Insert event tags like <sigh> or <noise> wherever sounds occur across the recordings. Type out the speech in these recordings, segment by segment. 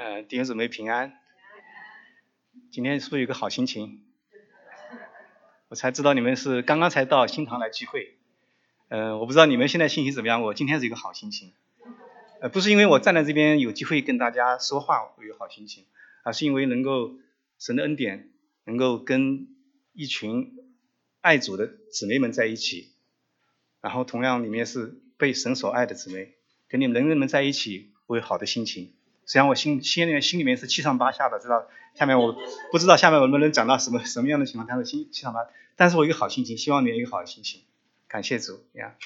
呃，弟兄姊妹平安。今天是不是有个好心情？我才知道你们是刚刚才到新堂来聚会。嗯，我不知道你们现在心情怎么样。我今天是一个好心情。呃，不是因为我站在这边有机会跟大家说话我有好心情，而是因为能够神的恩典，能够跟一群爱主的姊妹们在一起，然后同样里面是被神所爱的姊妹。跟你们人人们在一起，我有好的心情。实际上我心心里面心里面是七上八下的，知道下面我不知道下面我能不能讲到什么什么样的情况，但是心七上八，但是我有一个好心情，希望你有一个好心情，感谢主呀。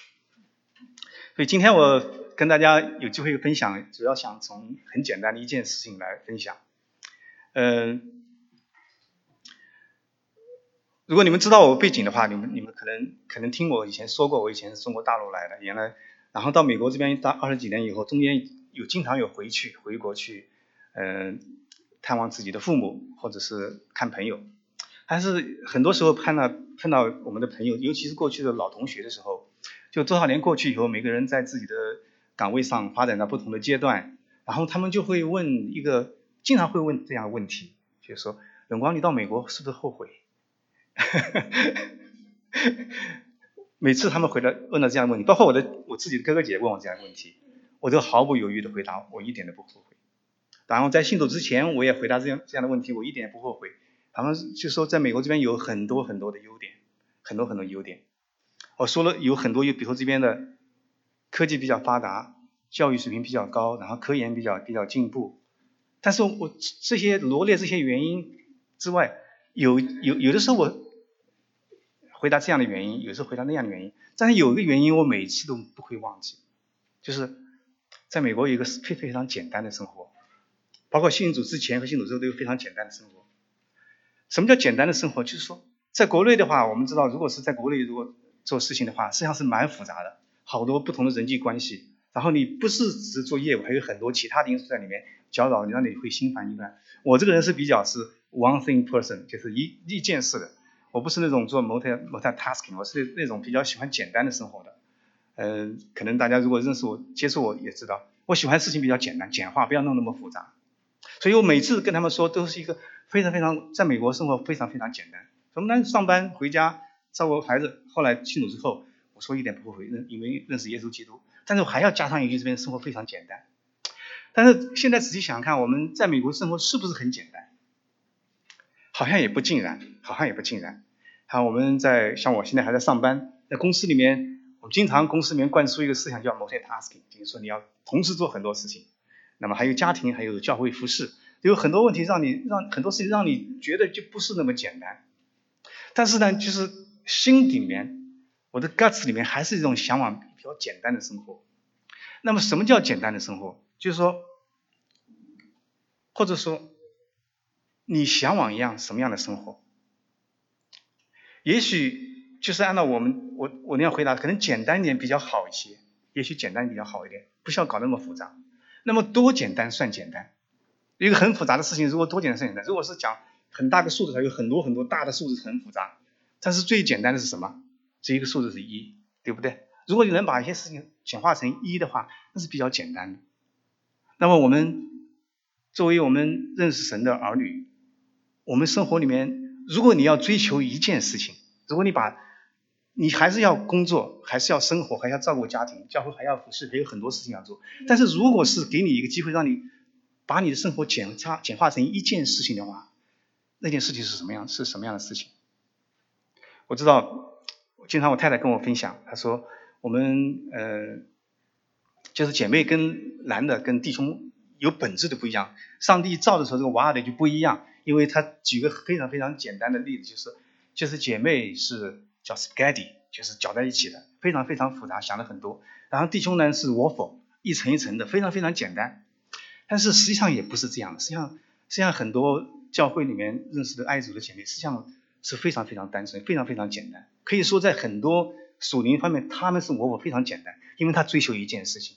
所以今天我跟大家有机会分享，主要想从很简单的一件事情来分享。嗯，如果你们知道我背景的话，你们你们可能可能听我以前说过，我以前是中国大陆来的，原来。然后到美国这边待二十几年以后，中间有经常有回去回国去，嗯，探望自己的父母或者是看朋友，还是很多时候碰到碰到我们的朋友，尤其是过去的老同学的时候，就多少年过去以后，每个人在自己的岗位上发展到不同的阶段，然后他们就会问一个，经常会问这样的问题，就是说，永光，你到美国是不是后悔？<laughs> 每次他们回来问到这样的问题，包括我的我自己的哥哥姐问我这样的问题，我都毫不犹豫的回答，我一点都不后悔。然后在信主之前，我也回答这样这样的问题，我一点也不后悔。他们就说在美国这边有很多很多的优点，很多很多优点。我说了有很多，比如说这边的科技比较发达，教育水平比较高，然后科研比较比较进步。但是我这些罗列这些原因之外，有有有的时候我。回答这样的原因，有时候回答那样的原因，但是有一个原因我每次都不会忘记，就是在美国有一个非非常简单的生活，包括信主之前和信主之后都有非常简单的生活。什么叫简单的生活？就是说，在国内的话，我们知道，如果是在国内如果做事情的话，实际上是蛮复杂的，好多不同的人际关系，然后你不是只是做业务，还有很多其他的因素在里面搅扰你，让你会心烦意乱。我这个人是比较是 one thing person，就是一一件事的。我不是那种做 multi multitasking，我是那种比较喜欢简单的生活的。嗯，可能大家如果认识我、接触我也知道，我喜欢事情比较简单、简化，不要弄那么复杂。所以我每次跟他们说，都是一个非常非常在美国生活非常非常简单。什么呢？上班回家照顾孩子。后来信主之后，我说一点不后悔，认因为认识耶稣基督。但是我还要加上一句，这边生活非常简单。但是现在仔细想想看，我们在美国生活是不是很简单？好像也不尽然，好像也不尽然。好，我们在像我现在还在上班，在公司里面，我经常公司里面灌输一个思想叫 multitasking，就是说你要同时做很多事情。那么还有家庭，还有教会服饰，有很多问题让你让很多事情让你觉得就不是那么简单。但是呢，就是心里面，我的 guts 里面还是一种向往比较简单的生活。那么什么叫简单的生活？就是说，或者说。你向往一样什么样的生活？也许就是按照我们我我那样回答，可能简单一点比较好一些。也许简单比较好一点，不需要搞那么复杂。那么多简单算简单？一个很复杂的事情，如果多简单算简单？如果是讲很大个数字，它有很多很多大的数字很复杂。但是最简单的是什么？这一个数字是一，对不对？如果你能把一些事情简化成一的话，那是比较简单的。那么我们作为我们认识神的儿女。我们生活里面，如果你要追求一件事情，如果你把，你还是要工作，还是要生活，还要照顾家庭，教会还要服侍，还有很多事情要做。但是如果是给你一个机会，让你把你的生活简化简化成一件事情的话，那件事情是什么样？是什么样的事情？我知道，经常我太太跟我分享，她说我们呃，就是姐妹跟男的跟弟兄有本质的不一样。上帝造的时候，这个娃娃的就不一样。因为他举个非常非常简单的例子，就是就是姐妹是叫 spaghetti，就是搅在一起的，非常非常复杂，想了很多。然后弟兄呢是 waffle，一层一层的，非常非常简单。但是实际上也不是这样的，实际上实际上很多教会里面认识的爱主的姐妹，实际上是非常非常单纯，非常非常简单。可以说在很多属灵方面，他们是我我非常简单，因为他追求一件事情。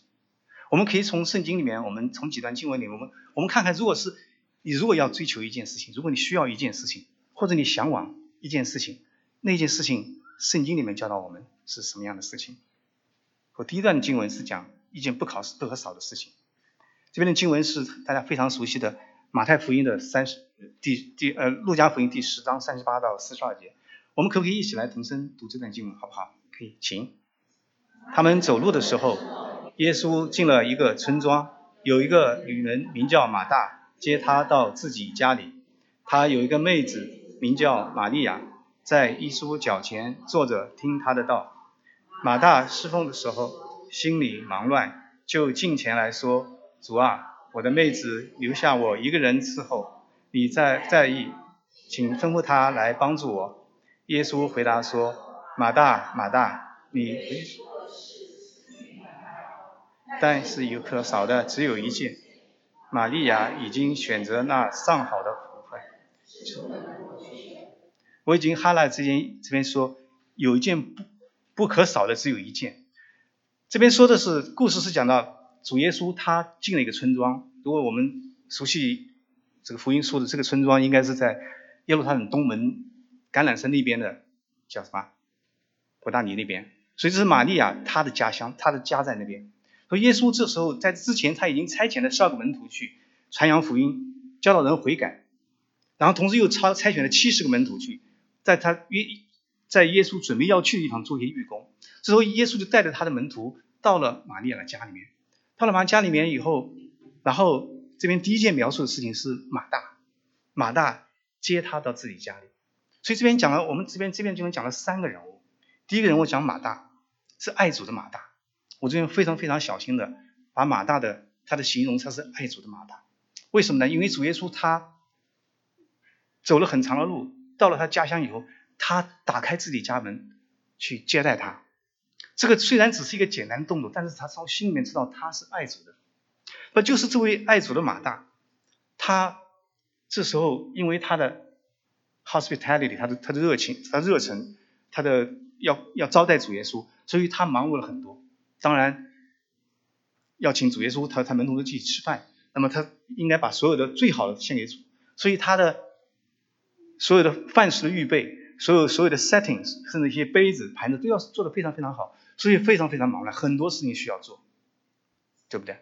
我们可以从圣经里面，我们从几段经文里面，我们我们看看，如果是。你如果要追求一件事情，如果你需要一件事情，或者你向往一件事情，那件事情圣经里面教导我们是什么样的事情？我第一段经文是讲一件不考不可少的事情，这边的经文是大家非常熟悉的马太福音的三十第第呃路加福音第十章三十八到四十二节。我们可不可以一起来同声读这段经文，好不好？可以，请。他们走路的时候，耶稣进了一个村庄，有一个女人名叫马大，接他到自己家里。他有一个妹子名叫玛利亚，在耶稣脚前坐着听他的道。马大侍奉的时候，心里忙乱，就进前来说。主啊，我的妹子留下我一个人伺候，你在在意，请吩咐他来帮助我。耶稣回答说：马大，马大，你但是有可少的只有一件，玛利亚已经选择那上好的福分。我已经哈拉这件，这边说有一件不不可少的只有一件。这边说的是故事是讲到。主耶稣他进了一个村庄，如果我们熟悉这个福音书的这个村庄，应该是在耶路撒冷东门橄榄山那边的，叫什么？伯大尼那边。所以这是玛利亚她的家乡，她的家在那边。所以耶稣这时候在之前他已经差遣了十二个门徒去传扬福音，教导人悔改，然后同时又差差选了七十个门徒去，在他约在耶稣准备要去的地方做一些预工。之后耶稣就带着他的门徒到了玛利亚的家里面。到了玛利亚家里面以后，然后这边第一件描述的事情是马大，马大接他到自己家里，所以这边讲了，我们这边这边就能讲了三个人物。第一个人物讲马大，是爱主的马大，我这边非常非常小心的把马大的他的形容他是爱主的马大，为什么呢？因为主耶稣他走了很长的路，到了他家乡以后，他打开自己家门去接待他。这个虽然只是一个简单的动作，但是他从心里面知道他是爱主的，那就是这位爱主的马大，他这时候因为他的 hospitality，他的他的热情，他热忱，他的要要招待主耶稣，所以他忙碌了很多。当然要请主耶稣，他他门徒都去吃饭，那么他应该把所有的最好的献给主，所以他的所有的饭食的预备，所有所有的 settings，甚至一些杯子盘子都要做的非常非常好。所以非常非常忙乱，很多事情需要做，对不对？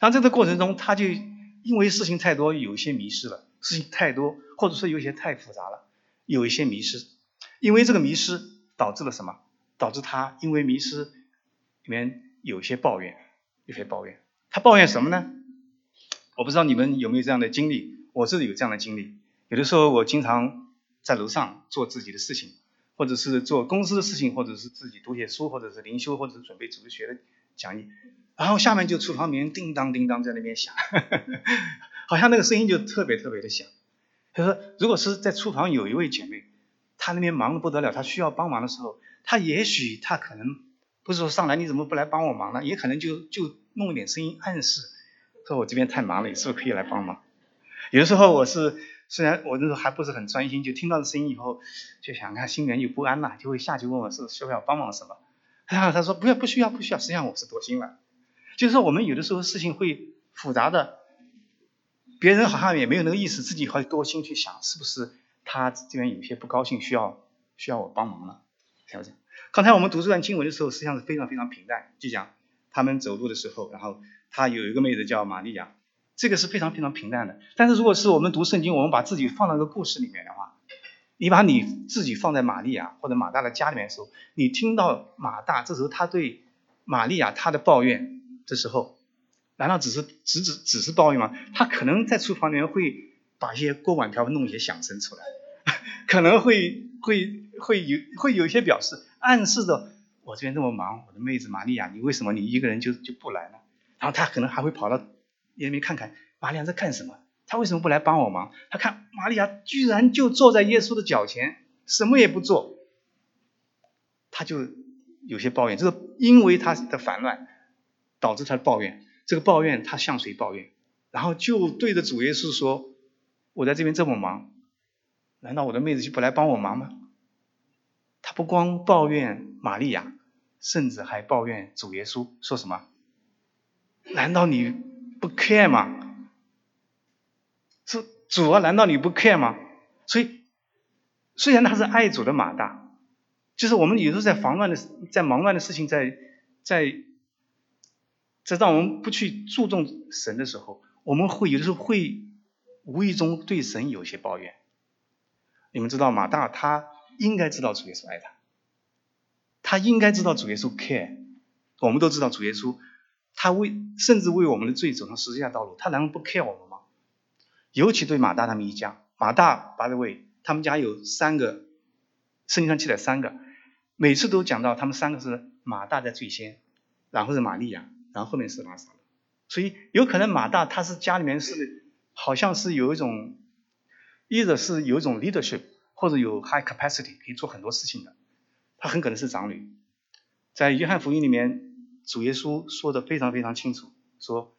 然后在这过程中，他就因为事情太多，有一些迷失了。事情太多，或者说有些太复杂了，有一些迷失。因为这个迷失导致了什么？导致他因为迷失里面有些抱怨，有些抱怨。他抱怨什么呢？我不知道你们有没有这样的经历，我自己有这样的经历。有的时候我经常在楼上做自己的事情。或者是做公司的事情，或者是自己读些书，或者是灵修，或者是准备组织学的讲义，然后下面就厨房里面叮当叮当在那边响，<laughs> 好像那个声音就特别特别的响。他说，如果是在厨房有一位姐妹，她那边忙得不得了，她需要帮忙的时候，她也许她可能不是说上来你怎么不来帮我忙呢？也可能就就弄一点声音暗示，说我这边太忙了，你是不是可以来帮忙？有的时候我是。虽然我那时候还不是很专心，就听到这声音以后，就想看心里面有不安了，就会下去问我是需要帮忙什么。然后，他说不要，不需要，不需要。实际上我是多心了，就是说我们有的时候事情会复杂的，别人好像也没有那个意思，自己会多心去想，是不是他这边有些不高兴，需要需要我帮忙了？是不是。刚才我们读这段经文的时候，实际上是非常非常平淡，就讲他们走路的时候，然后他有一个妹子叫玛利亚。这个是非常非常平淡的，但是如果是我们读圣经，我们把自己放到一个故事里面的话，你把你自己放在玛利亚或者马大的家里面的时候，你听到马大这时候他对玛利亚他的抱怨的时候，难道只是只只只是抱怨吗？他可能在厨房里面会把一些锅碗瓢盆弄一些响声出来，<laughs> 可能会会会有会有一些表示，暗示着我这边这么忙，我的妹子玛利亚，你为什么你一个人就就不来呢？然后他可能还会跑到。也没看看玛利亚在干什么，他为什么不来帮我忙？他看玛利亚居然就坐在耶稣的脚前，什么也不做，他就有些抱怨。这个因为他的烦乱导致他的抱怨，这个抱怨他向谁抱怨？然后就对着主耶稣说：“我在这边这么忙，难道我的妹子就不来帮我忙吗？”他不光抱怨玛利亚，甚至还抱怨主耶稣，说什么？难道你？不 care 吗？是主啊？难道你不 care 吗？所以，虽然他是爱主的马大，就是我们有时候在忙乱的、在忙乱的事情，在在在让我们不去注重神的时候，我们会有的时候会无意中对神有些抱怨。你们知道马大他应该知道主耶稣爱他，他应该知道主耶稣 care。我们都知道主耶稣，他为甚至为我们的罪走上十字架道路，他难道不 care 我们吗？尤其对马大他们一家，马大八位，他们家有三个，圣经上记载三个，每次都讲到他们三个是马大在最先，然后是玛利亚，然后后面是拉萨所以有可能马大他是家里面是好像是有一种，一者是有一种 leadership，或者有 high capacity 可以做很多事情的，他很可能是长女，在约翰福音里面。主耶稣说的非常非常清楚，说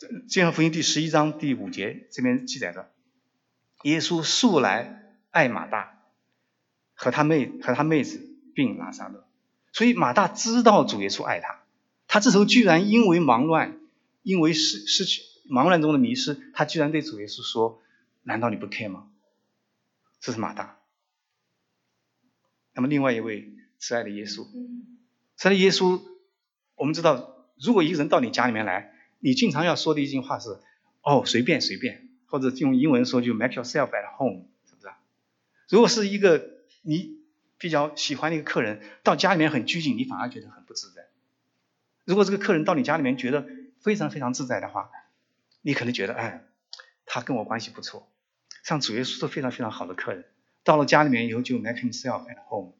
《约翰福音》第十一章第五节这边记载着，耶稣素来爱马大和他妹和他妹子并拉萨勒，所以马大知道主耶稣爱他，他这时候居然因为忙乱，因为失失去忙乱中的迷失，他居然对主耶稣说：“难道你不 care 吗？”这是马大。那么另外一位慈爱的耶稣，慈爱的耶稣。我们知道，如果一个人到你家里面来，你经常要说的一句话是“哦，随便随便”，或者用英文说就 “make yourself at home”，是不是？如果是一个你比较喜欢的一个客人到家里面很拘谨，你反而觉得很不自在。如果这个客人到你家里面觉得非常非常自在的话，你可能觉得哎，他跟我关系不错。像主耶稣是非常非常好的客人，到了家里面以后就 “make himself at home”，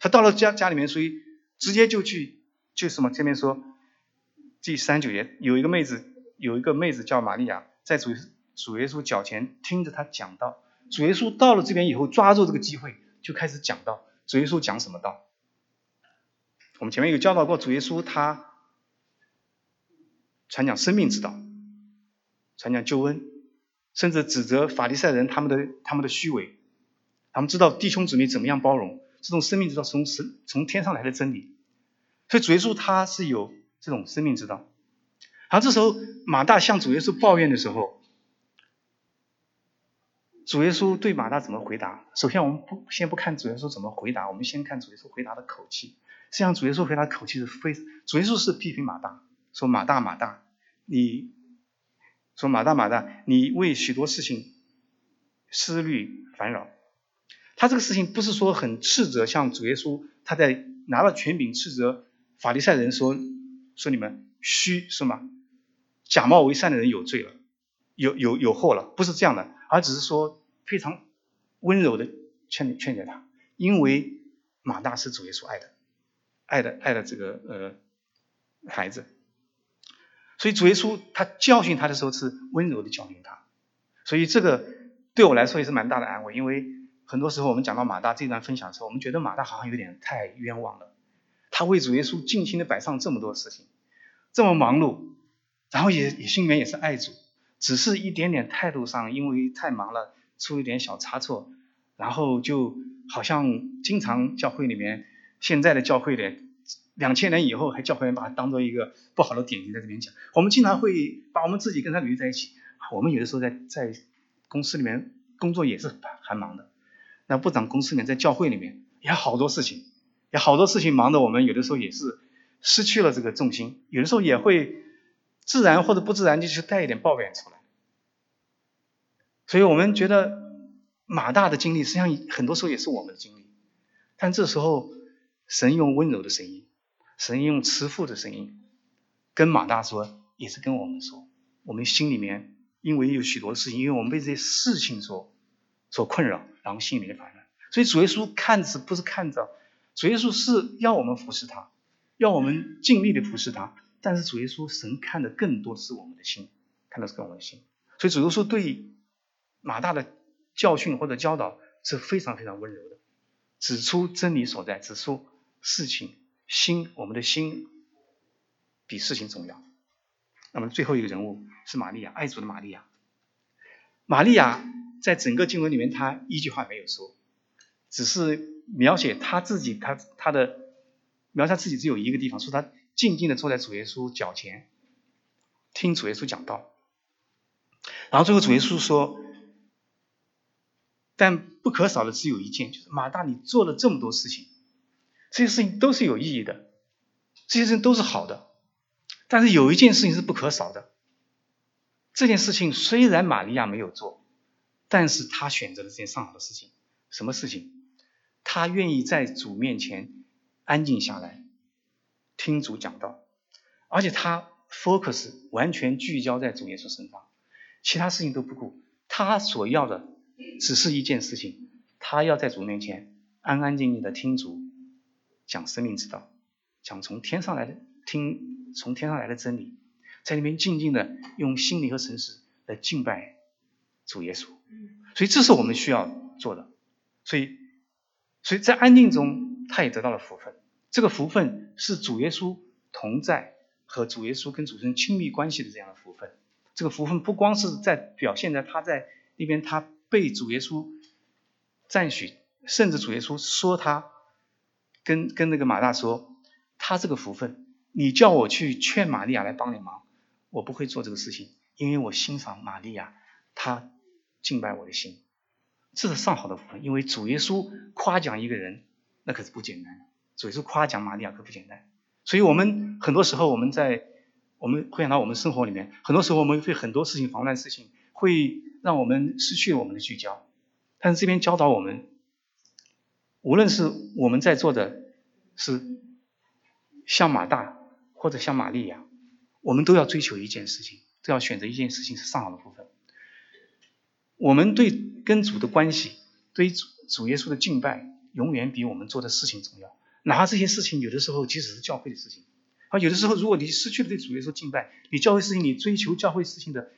他到了家家里面，所以直接就去。就什么？前面说第三九节有一个妹子，有一个妹子叫玛利亚，在主主耶稣脚前听着他讲道。主耶稣到了这边以后，抓住这个机会就开始讲道。主耶稣讲什么道？我们前面有教导过，主耶稣他传讲生命之道，传讲救恩，甚至指责法利赛人他们的他们的虚伪。他们知道弟兄姊妹怎么样包容这种生命之道，从神从天上来的真理。所以主耶稣他是有这种生命之道，然后这时候马大向主耶稣抱怨的时候，主耶稣对马大怎么回答？首先我们不先不看主耶稣怎么回答，我们先看主耶稣回答的口气。实际上主耶稣回答口气是非，主耶稣是批评马大，说马大马大，你说马大马大，你为许多事情思虑烦扰。他这个事情不是说很斥责，像主耶稣他在拿了权柄斥责。法利赛人说：“说你们虚是吗？假冒为善的人有罪了，有有有祸了，不是这样的，而只是说非常温柔的劝劝解他，因为马大是主耶稣爱的，爱的爱的这个呃孩子，所以主耶稣他教训他的时候是温柔的教训他，所以这个对我来说也是蛮大的安慰，因为很多时候我们讲到马大这段分享的时候，我们觉得马大好像有点太冤枉了。”他为主耶稣尽心的摆上这么多事情，这么忙碌，然后也也心里面也是爱主，只是一点点态度上，因为太忙了，出一点小差错，然后就好像经常教会里面现在的教会里，两千年以后还教会人把他当做一个不好的典型在这边讲，我们经常会把我们自己跟他捋在一起，我们有的时候在在公司里面工作也是很忙的，那部长公司里面在教会里面也好多事情。有好多事情忙的，我们有的时候也是失去了这个重心，有的时候也会自然或者不自然就去带一点抱怨出来。所以我们觉得马大的经历，实际上很多时候也是我们的经历。但这时候，神用温柔的声音，神用慈父的声音，跟马大说，也是跟我们说，我们心里面因为有许多事情，因为我们被这些事情所所困扰，然后心里面烦乱。所以主耶稣看着不是看着。主耶稣是要我们服侍他，要我们尽力的服侍他。但是主耶稣神看的更多的是我们的心，看的是我们的心。所以主耶稣对马大的教训或者教导是非常非常温柔的，指出真理所在，指出事情心，我们的心比事情重要。那么最后一个人物是玛利亚，爱主的玛利亚。玛利亚在整个经文里面，她一句话没有说，只是。描写他自己，他他的描写自己只有一个地方，说他静静的坐在主耶稣脚前，听主耶稣讲道。然后最后主耶稣说：“但不可少的只有一件，就是马大，你做了这么多事情，这些事情都是有意义的，这些事情都是好的。但是有一件事情是不可少的，这件事情虽然玛利亚没有做，但是她选择了这件上好的事情。什么事情？他愿意在主面前安静下来，听主讲道，而且他 focus 完全聚焦在主耶稣身上，其他事情都不顾。他所要的只是一件事情，他要在主面前安安静静的听主讲生命之道，讲从天上来的听。从天上来的真理，在那边静静的用心灵和诚实来敬拜主耶稣。所以这是我们需要做的。所以，所以在安静中，他也得到了福分。这个福分是主耶稣同在和主耶稣跟主神亲密关系的这样的福分。这个福分不光是在表现在他在那边，他被主耶稣赞许，甚至主耶稣说他跟跟那个马大说，他这个福分。你叫我去劝玛利亚来帮你忙，我不会做这个事情，因为我欣赏玛利亚，她敬拜我的心，这是上好的部分。因为主耶稣夸奖一个人，那可是不简单。主耶稣夸奖玛利亚可不简单。所以我们很多时候我们在我们会想到我们生活里面，很多时候我们会很多事情防乱事情，会让我们失去我们的聚焦。但是这边教导我们，无论是我们在做的是像马大。或者像玛利亚，我们都要追求一件事情，都要选择一件事情是上好的部分。我们对跟主的关系，对主主耶稣的敬拜，永远比我们做的事情重要。哪怕这些事情有的时候即使是教会的事情，啊，有的时候如果你失去了对主耶稣敬拜，你教会事情你追求教会事情的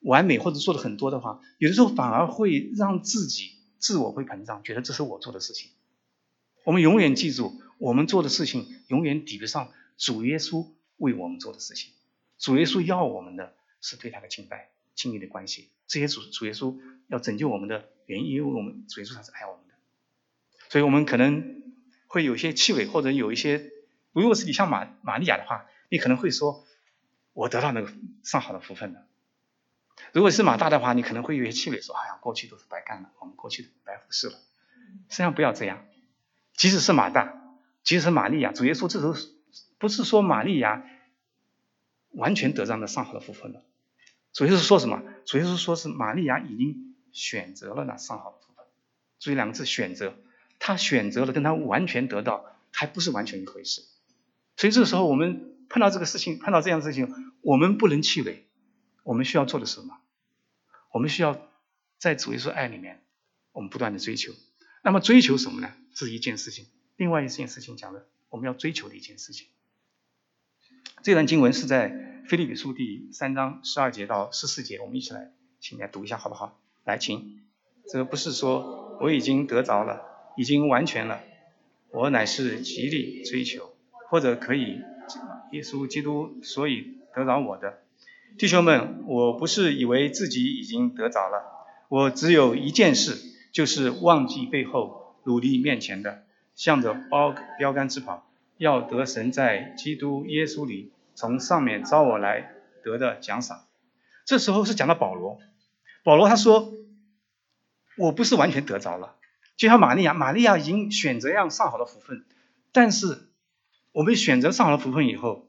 完美或者做的很多的话，有的时候反而会让自己自我会膨胀，觉得这是我做的事情。我们永远记住，我们做的事情永远抵不上。主耶稣为我们做的事情，主耶稣要我们的是对他的敬拜、亲密的关系。这些主主耶稣要拯救我们的原因，因为我们主耶稣他是爱我们的，所以我们可能会有些气馁，或者有一些，如果是你像玛玛利亚的话，你可能会说，我得到那个上好的福分了。如果是马大的话，你可能会有些气馁，说，哎呀，过去都是白干了，我们过去的白服侍了。实际上不要这样，即使是马大，即使是玛利亚，主耶稣这时候。不是说玛利亚完全得上了上好的福分了，主要是说什么？主要是说是玛利亚已经选择了那上好的部分。注意两个字，选择。他选择了跟他完全得到还不是完全一回事。所以这个时候我们碰到这个事情，碰到这样的事情，我们不能气馁。我们需要做的是什么？我们需要在主耶稣爱里面，我们不断的追求。那么追求什么呢？是一件事情。另外一件事情讲的，我们要追求的一件事情。这段经文是在《菲利比书》第三章十二节到十四节，我们一起来，请来读一下，好不好？来，请。这不是说我已经得着了，已经完全了，我乃是极力追求，或者可以耶稣基督，所以得着我的弟兄们，我不是以为自己已经得着了，我只有一件事，就是忘记背后，努力面前的，向着标标杆直跑，要得神在基督耶稣里。从上面招我来得的奖赏，这时候是讲到保罗。保罗他说：“我不是完全得着了，就像玛利亚，玛利亚已经选择让上好的福分，但是我们选择上好的福分以后，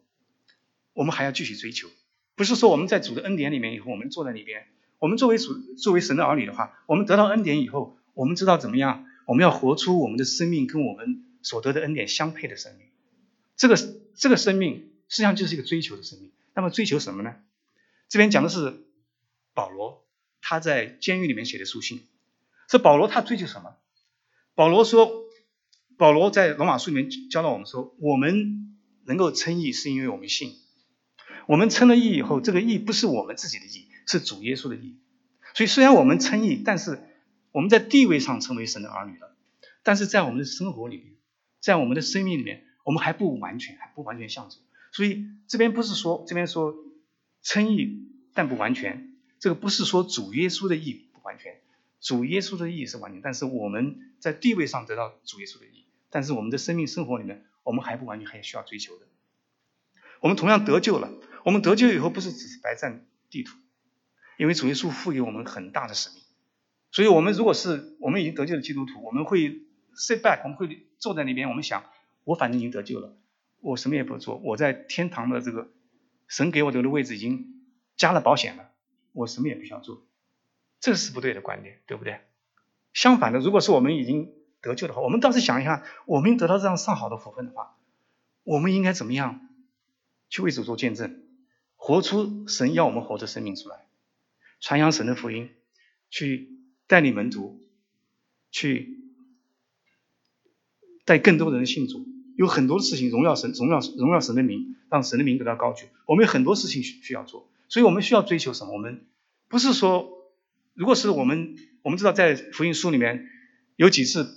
我们还要继续追求。不是说我们在主的恩典里面以后，我们坐在那边，我们作为主作为神的儿女的话，我们得到恩典以后，我们知道怎么样，我们要活出我们的生命跟我们所得的恩典相配的生命。这个这个生命。”实际上就是一个追求的生命。那么追求什么呢？这边讲的是保罗他在监狱里面写的书信。是保罗他追求什么？保罗说，保罗在罗马书里面教导我们说，我们能够称义是因为我们信。我们称了义以后，这个义不是我们自己的义，是主耶稣的义。所以虽然我们称义，但是我们在地位上成为神的儿女了，但是在我们的生活里面，在我们的生命里面，我们还不完全，还不完全像主。所以这边不是说这边说称义但不完全，这个不是说主耶稣的义不完全，主耶稣的义是完全，但是我们在地位上得到主耶稣的义，但是我们的生命生活里面我们还不完全，还需要追求的。我们同样得救了，我们得救以后不是只是白占地图，因为主耶稣赋予我们很大的使命，所以我们如果是我们已经得救的基督徒，我们会 sit back，我们会坐在那边，我们想我反正已经得救了。我什么也不做，我在天堂的这个神给我留的位置已经加了保险了，我什么也不需要做，这是不对的观点，对不对？相反的，如果是我们已经得救的话，我们倒是想一下，我们得到这样上好的福分的话，我们应该怎么样去为主做见证，活出神要我们活的生命出来，传扬神的福音，去带领门徒，去带更多人信主。有很多事情荣耀神，荣耀荣耀神的名，让神的名得到高举。我们有很多事情需需要做，所以我们需要追求什么？我们不是说，如果是我们，我们知道在福音书里面有几次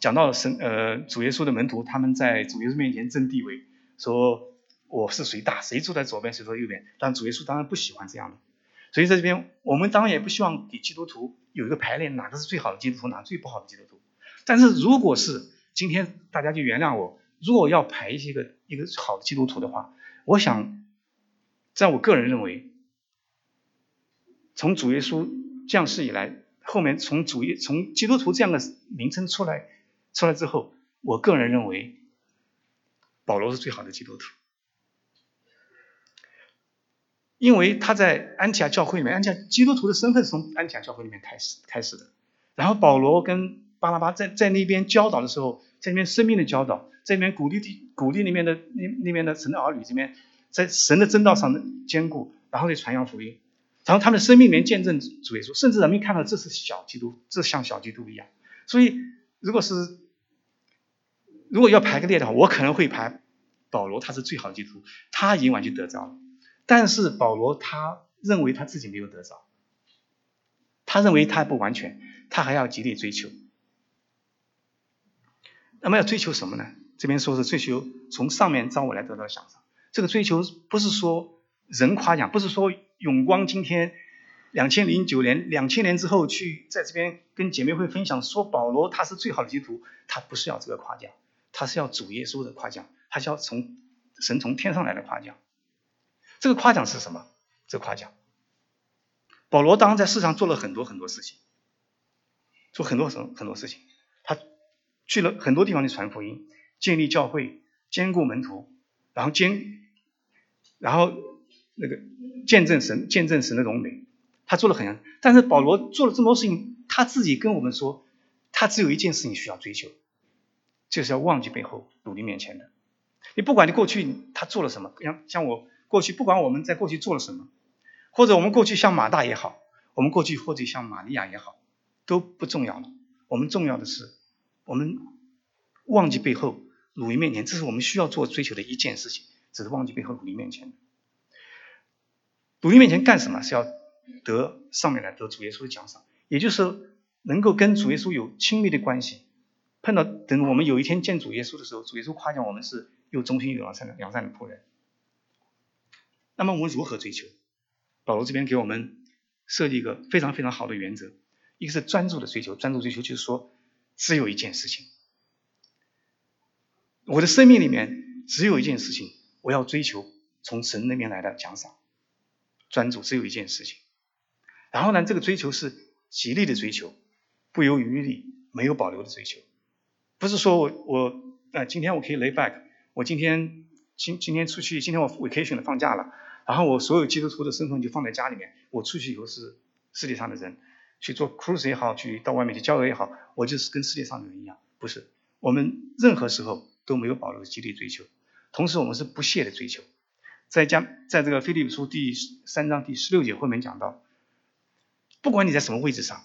讲到神，呃，主耶稣的门徒他们在主耶稣面前争地位，说我是谁大，谁坐在左边，谁坐在右边。但主耶稣当然不喜欢这样的，所以在这边我们当然也不希望给基督徒有一个排列，哪个是最好的基督徒，哪个最不好的基督徒。但是如果是今天大家就原谅我。如果要排一个一个好的基督徒的话，我想，在我个人认为，从主耶稣降世以来，后面从主耶从基督徒这样的名称出来出来之后，我个人认为，保罗是最好的基督徒，因为他在安提亚教会里面，安提亚基督徒的身份是从安提亚教会里面开始开始的，然后保罗跟巴拉巴在在那边教导的时候，在那边生命的教导，在那边鼓励地鼓励里面的那那边的神的儿女这边，在神的正道上的坚固，然后去传扬福音，然后他们的生命里面见证主耶稣，甚至人们看到这是小基督，这像小基督一样。所以，如果是如果要排个列的话，我可能会排保罗，他是最好的基督，他已经完全得着了。但是保罗他认为他自己没有得着，他认为他不完全，他还要极力追求。那么要追求什么呢？这边说是追求从上面招我来得到奖赏。这个追求不是说人夸奖，不是说永光今天两千零九年、两千年之后去在这边跟姐妹会分享说保罗他是最好的基督徒，他不是要这个夸奖，他是要主耶稣的夸奖，他是要从神从天上来的夸奖。这个夸奖是什么？这个夸奖，保罗当然在世上做了很多很多事情，做很多很很多事情。他去了很多地方的传福音，建立教会，兼顾门徒，然后兼，然后那个见证神，见证神的荣美，他做了很，但是保罗做了这么多事情，他自己跟我们说，他只有一件事情需要追求，就是要忘记背后，努力面前的。你不管你过去他做了什么，像像我过去，不管我们在过去做了什么，或者我们过去像马大也好，我们过去或者像玛利亚也好，都不重要了。我们重要的是。我们忘记背后，努力面前，这是我们需要做追求的一件事情。只是忘记背后，努力面前。努力面前干什么？是要得上面来得主耶稣的奖赏，也就是能够跟主耶稣有亲密的关系。碰到等我们有一天见主耶稣的时候，主耶稣夸奖我们是又忠心又良善的良善的仆人。那么我们如何追求？保罗这边给我们设计一个非常非常好的原则，一个是专注的追求，专注追求就是说。只有一件事情，我的生命里面只有一件事情，我要追求从神那边来的奖赏，专注只有一件事情。然后呢，这个追求是极力的追求，不由余力、没有保留的追求，不是说我我呃今天我可以 lay back，我今天今今天出去，今天我 vacation 了放假了，然后我所有基督徒的身份就放在家里面，我出去以后是世界上的人。去做 cruise 也好，去到外面去交流也好，我就是跟世界上的人一样，不是。我们任何时候都没有保留激励追求，同时我们是不懈的追求。在将在这个菲利普书第三章第十六节后面讲到，不管你在什么位置上，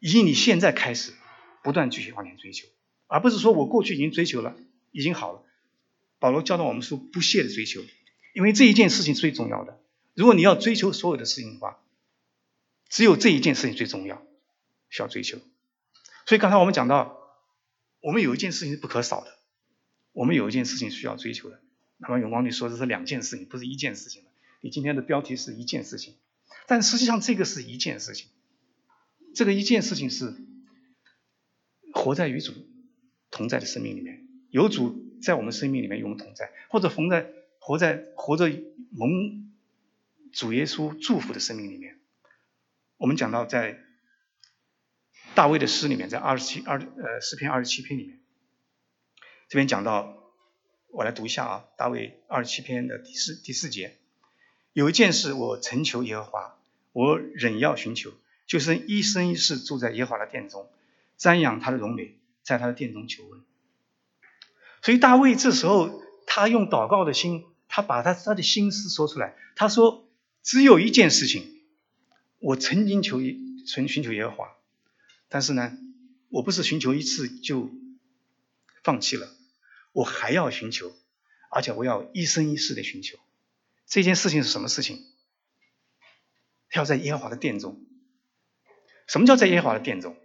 以你现在开始，不断继续往前追求，而不是说我过去已经追求了，已经好了。保罗教导我们说不懈的追求，因为这一件事情最重要的。如果你要追求所有的事情的话，只有这一件事情最重要，需要追求。所以刚才我们讲到，我们有一件事情是不可少的，我们有一件事情需要追求的。那么永光你说这是两件事情，不是一件事情你今天的标题是一件事情，但实际上这个是一件事情。这个一件事情是活在与主同在的生命里面，有主在我们生命里面与我们同在，或者活在活在活着蒙主耶稣祝福的生命里面。我们讲到，在大卫的诗里面，在二十七二呃诗篇二十七篇里面，这边讲到我来读一下啊，大卫二十七篇的第四第四节，有一件事我曾求耶和华，我仍要寻求，就是一生一世住在耶和华的殿中，瞻仰他的荣美，在他的殿中求问。所以大卫这时候他用祷告的心，他把他他的心思说出来，他说只有一件事情，我曾经求寻寻求耶和华，但是呢，我不是寻求一次就放弃了。我还要寻求，而且我要一生一世的寻求。这件事情是什么事情？要在耶和华的殿中。什么叫在耶和华的殿中？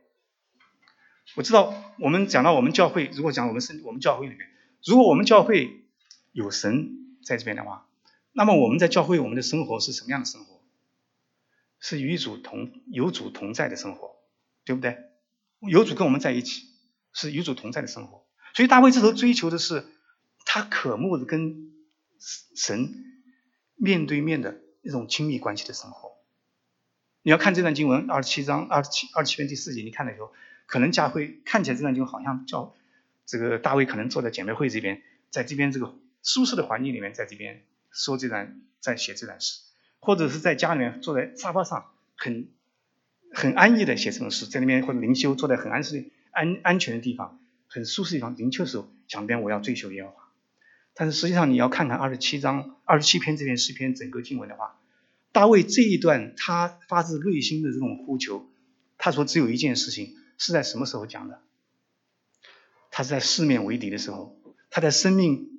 我知道，我们讲到我们教会，如果讲我们是我们教会里面，如果我们教会有神在这边的话，那么我们在教会我们的生活是什么样的生活？是与主同有主同在的生活，对不对？有主跟我们在一起，是与主同在的生活。所以大卫这时候追求的是，他渴慕的跟神面对面的那种亲密关系的生活。你要看这段经文，二十七章二十七二十七篇第四节，你看的时候，可能教会看起来这段经文好像叫这个大卫可能坐在姐妹会这边，在这边这个舒适的环境里面，在这边说这段，在写这段诗，或者是在家里面坐在沙发上，很很安逸的写这种诗，在那边或者灵修，坐在很安适、安安全的地方。很舒适地方，灵修的时候想边我要追求耶和华。但是实际上你要看看二十七章二十七篇这篇诗篇整个经文的话，大卫这一段他发自内心的这种呼求，他说只有一件事情是在什么时候讲的？他是在四面为敌的时候，他在生命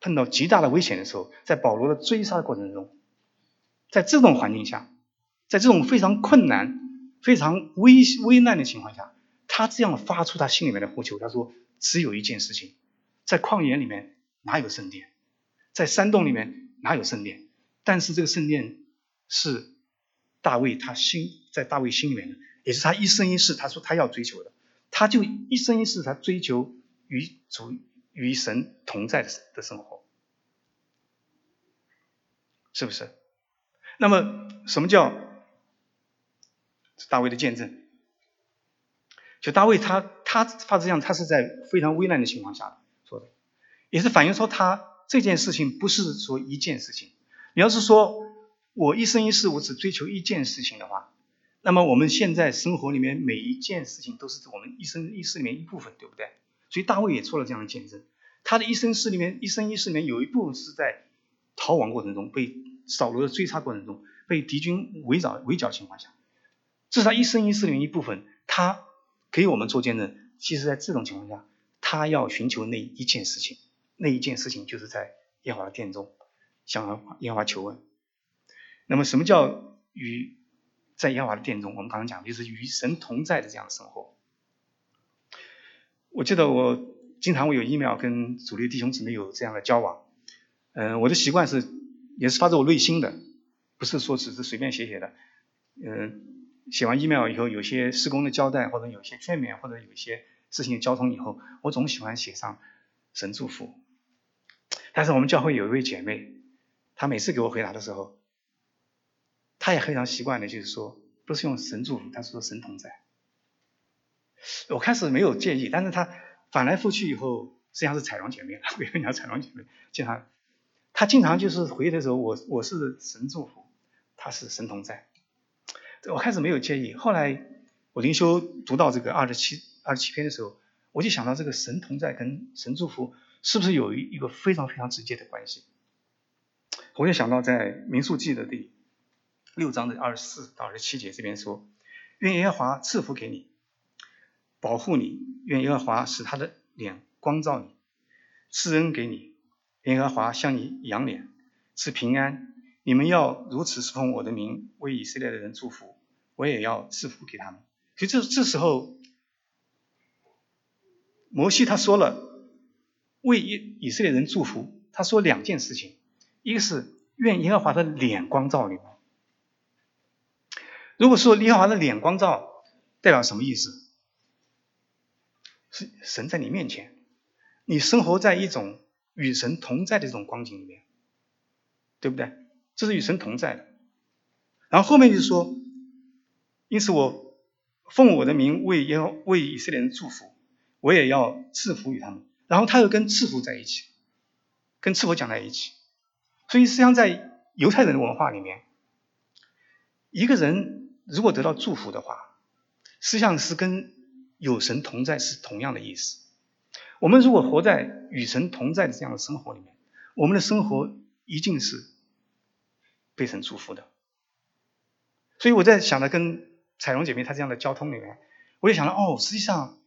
碰到极大的危险的时候，在保罗的追杀的过程中，在这种环境下，在这种非常困难、非常危危难的情况下。他这样发出他心里面的呼求，他说：“只有一件事情，在旷野里面哪有圣殿，在山洞里面哪有圣殿？但是这个圣殿是大卫他心在大卫心里面的，也是他一生一世他说他要追求的，他就一生一世他追求与主与神同在的的生活，是不是？那么什么叫大卫的见证？”就大卫他他发这样，他是在非常危难的情况下说的，也是反映说他这件事情不是说一件事情。你要是说我一生一世我只追求一件事情的话，那么我们现在生活里面每一件事情都是我们一生一世里面一部分，对不对？所以大卫也做了这样的见证，他的一生世里面一生一世里面有一部分是在逃亡过程中被扫罗的追杀过程中被敌军围剿围剿情况下，这是他一生一世里面一部分，他。给我们做见证，其实，在这种情况下，他要寻求那一件事情，那一件事情就是在耶和华的殿中向耶和华求问。那么，什么叫与在耶和华的殿中？我们刚刚讲，就是与神同在的这样的生活。我记得我经常会有 email 跟主力弟兄姊妹有这样的交往，嗯，我的习惯是，也是发自我内心的，不是说只是随便写写的，嗯。写完 email 以后，有些施工的交代，或者有些劝勉，或者有些事情的交通以后，我总喜欢写上神祝福。但是我们教会有一位姐妹，她每次给我回答的时候，她也非常习惯的，就是说不是用神祝福，她是说神同在。我开始没有介意，但是她翻来覆去以后，实际上是彩妆 <laughs> 姐妹，我跟你讲彩妆姐妹，经常他经常就是回忆的时候，我我是神祝福，他是神同在。我开始没有介意，后来我灵修读到这个二十七二十七篇的时候，我就想到这个神同在跟神祝福是不是有一一个非常非常直接的关系？我就想到在民数记的第六章的二十四到二十七节这边说：“愿耶和华赐福给你，保护你；愿耶和华使他的脸光照你，赐恩给你；耶和华向你扬脸，赐平安。”你们要如此侍奉我的名，为以色列的人祝福，我也要赐福给他们。所以这这时候，摩西他说了，为以以色列人祝福，他说两件事情，一个是愿耶和华的脸光照你们。如果说耶和华的脸光照，代表什么意思？是神在你面前，你生活在一种与神同在的这种光景里面，对不对？这是与神同在的，然后后面就是说，因此我奉我的名为要为以色列人祝福，我也要赐福于他们。然后他又跟赐福在一起，跟赐福讲在一起。所以实际上在犹太人的文化里面，一个人如果得到祝福的话，实际上是跟有神同在是同样的意思。我们如果活在与神同在的这样的生活里面，我们的生活一定是被神祝福的。所以我在想着跟彩荣姐妹她这样的交通里面，我就想到哦，实际上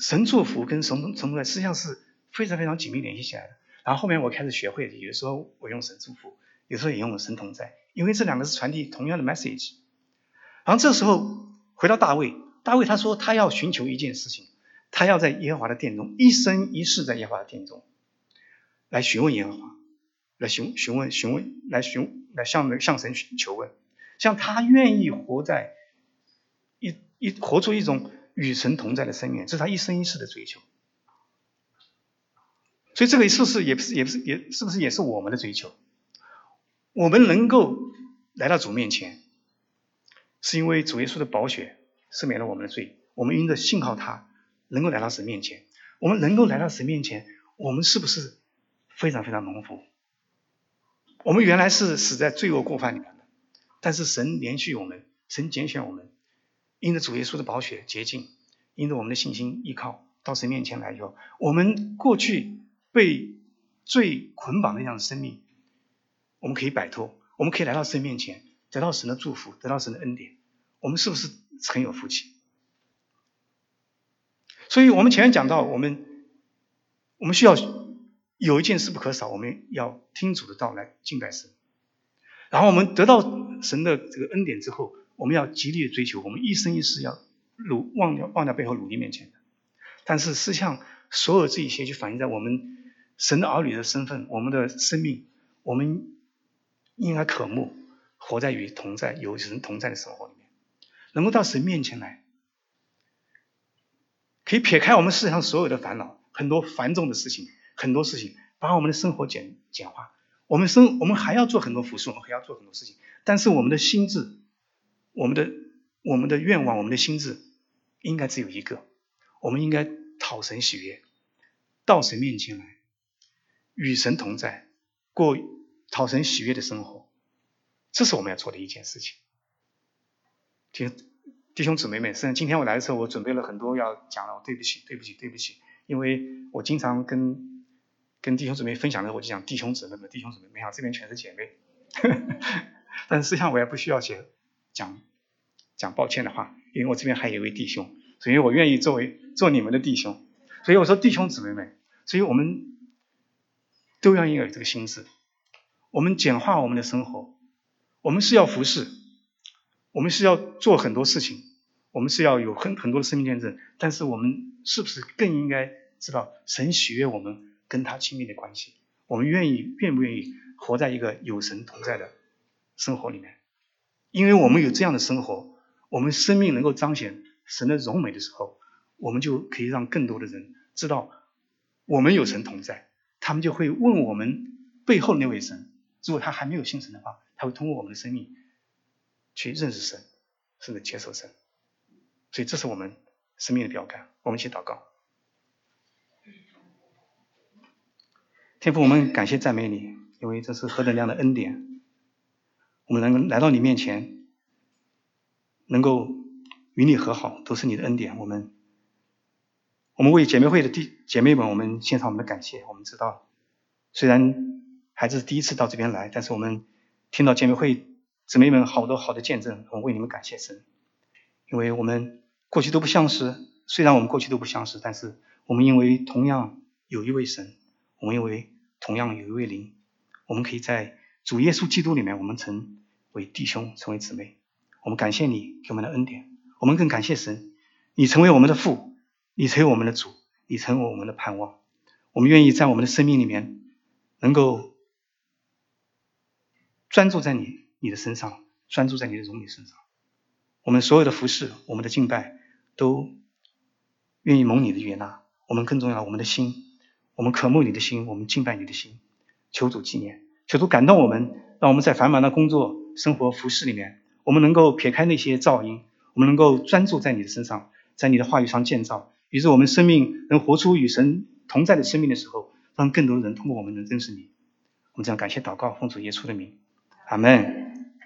神祝福跟神同同在实际上是非常非常紧密联系起来的。然后后面我开始学会，有时候我用神祝福，有时候也用神同在，因为这两个是传递同样的 message。然后这时候回到大卫，大卫他说他要寻求一件事情，他要在耶和华的殿中一生一世在耶和华的殿中来询问耶和华，来询询问询问来询来向向神求问，像他愿意活在一一活出一种与神同在的生命，这是他一生一世的追求。所以这个是不是也不是也不是也是不是也是我们的追求？我们能够来到主面前，是因为主耶稣的宝血赦免了我们的罪。我们因着信靠他，能够来到神面前。我们能够来到神面前，我们是不是非常非常蒙福？我们原来是死在罪恶过犯里面的，但是神连续我们，神拣选我们，因着主耶稣的宝血洁净，因着我们的信心依靠到神面前来以后，我们过去。被最捆绑的这样的生命，我们可以摆脱，我们可以来到神面前，得到神的祝福，得到神的恩典，我们是不是很有福气？所以，我们前面讲到，我们我们需要有一件事不可少，我们要听主的道来敬拜神。然后，我们得到神的这个恩典之后，我们要极力的追求，我们一生一世要努忘掉忘掉背后努力面前的。但是，实际上，所有这一些就反映在我们。神的儿女的身份，我们的生命，我们应该渴慕活在与同在、有神同在的生活里面，能够到神面前来，可以撇开我们世上所有的烦恼，很多繁重的事情，很多事情，把我们的生活简简化。我们生，我们还要做很多服饰，我们还要做很多事情，但是我们的心智，我们的我们的愿望，我们的心智，应该只有一个，我们应该讨神喜悦，到神面前来。与神同在，过讨神喜悦的生活，这是我们要做的一件事情。听弟兄姊妹们，虽然今天我来的时候，我准备了很多要讲的，对不起，对不起，对不起，因为我经常跟跟弟兄姊妹分享的，我就讲弟兄姊妹们，弟兄姊妹，没想到这边全是姐妹。<laughs> 但是实际上我也不需要写讲讲抱歉的话，因为我这边还有一位弟兄，所以我愿意作为做你们的弟兄。所以我说弟兄姊妹们，所以我们。都要有这个心智，我们简化我们的生活，我们是要服侍，我们是要做很多事情，我们是要有很很多的生命见证，但是我们是不是更应该知道神喜悦我们跟他亲密的关系？我们愿意愿不愿意活在一个有神同在的生活里面？因为我们有这样的生活，我们生命能够彰显神的荣美的时候，我们就可以让更多的人知道我们有神同在。他们就会问我们背后那位神，如果他还没有信神的话，他会通过我们的生命去认识神，甚至接受神。所以这是我们生命的标杆。我们一起祷告，天父，我们感谢赞美你，因为这是何等量的恩典，我们能来到你面前，能够与你和好，都是你的恩典。我们。我们为姐妹会的弟姐妹们，我们献上我们的感谢。我们知道，虽然孩子第一次到这边来，但是我们听到姐妹会姊妹们好多好的见证，我为你们感谢神。因为我们过去都不相识，虽然我们过去都不相识，但是我们因为同样有一位神，我们因为同样有一位灵，我们可以在主耶稣基督里面，我们成为弟兄，成为姊妹。我们感谢你给我们的恩典，我们更感谢神，你成为我们的父。你成为我们的主，你成为我们的盼望。我们愿意在我们的生命里面，能够专注在你你的身上，专注在你的荣美身上。我们所有的服饰，我们的敬拜，都愿意蒙你的悦纳。我们更重要，我们的心，我们渴慕你的心，我们敬拜你的心。求主纪念，求主感动我们，让我们在繁忙的工作、生活、服饰里面，我们能够撇开那些噪音，我们能够专注在你的身上，在你的话语上建造。于是我们生命能活出与神同在的生命的时候，让更多的人通过我们能认识你。我们这样感谢祷告，奉主耶稣的名，阿门。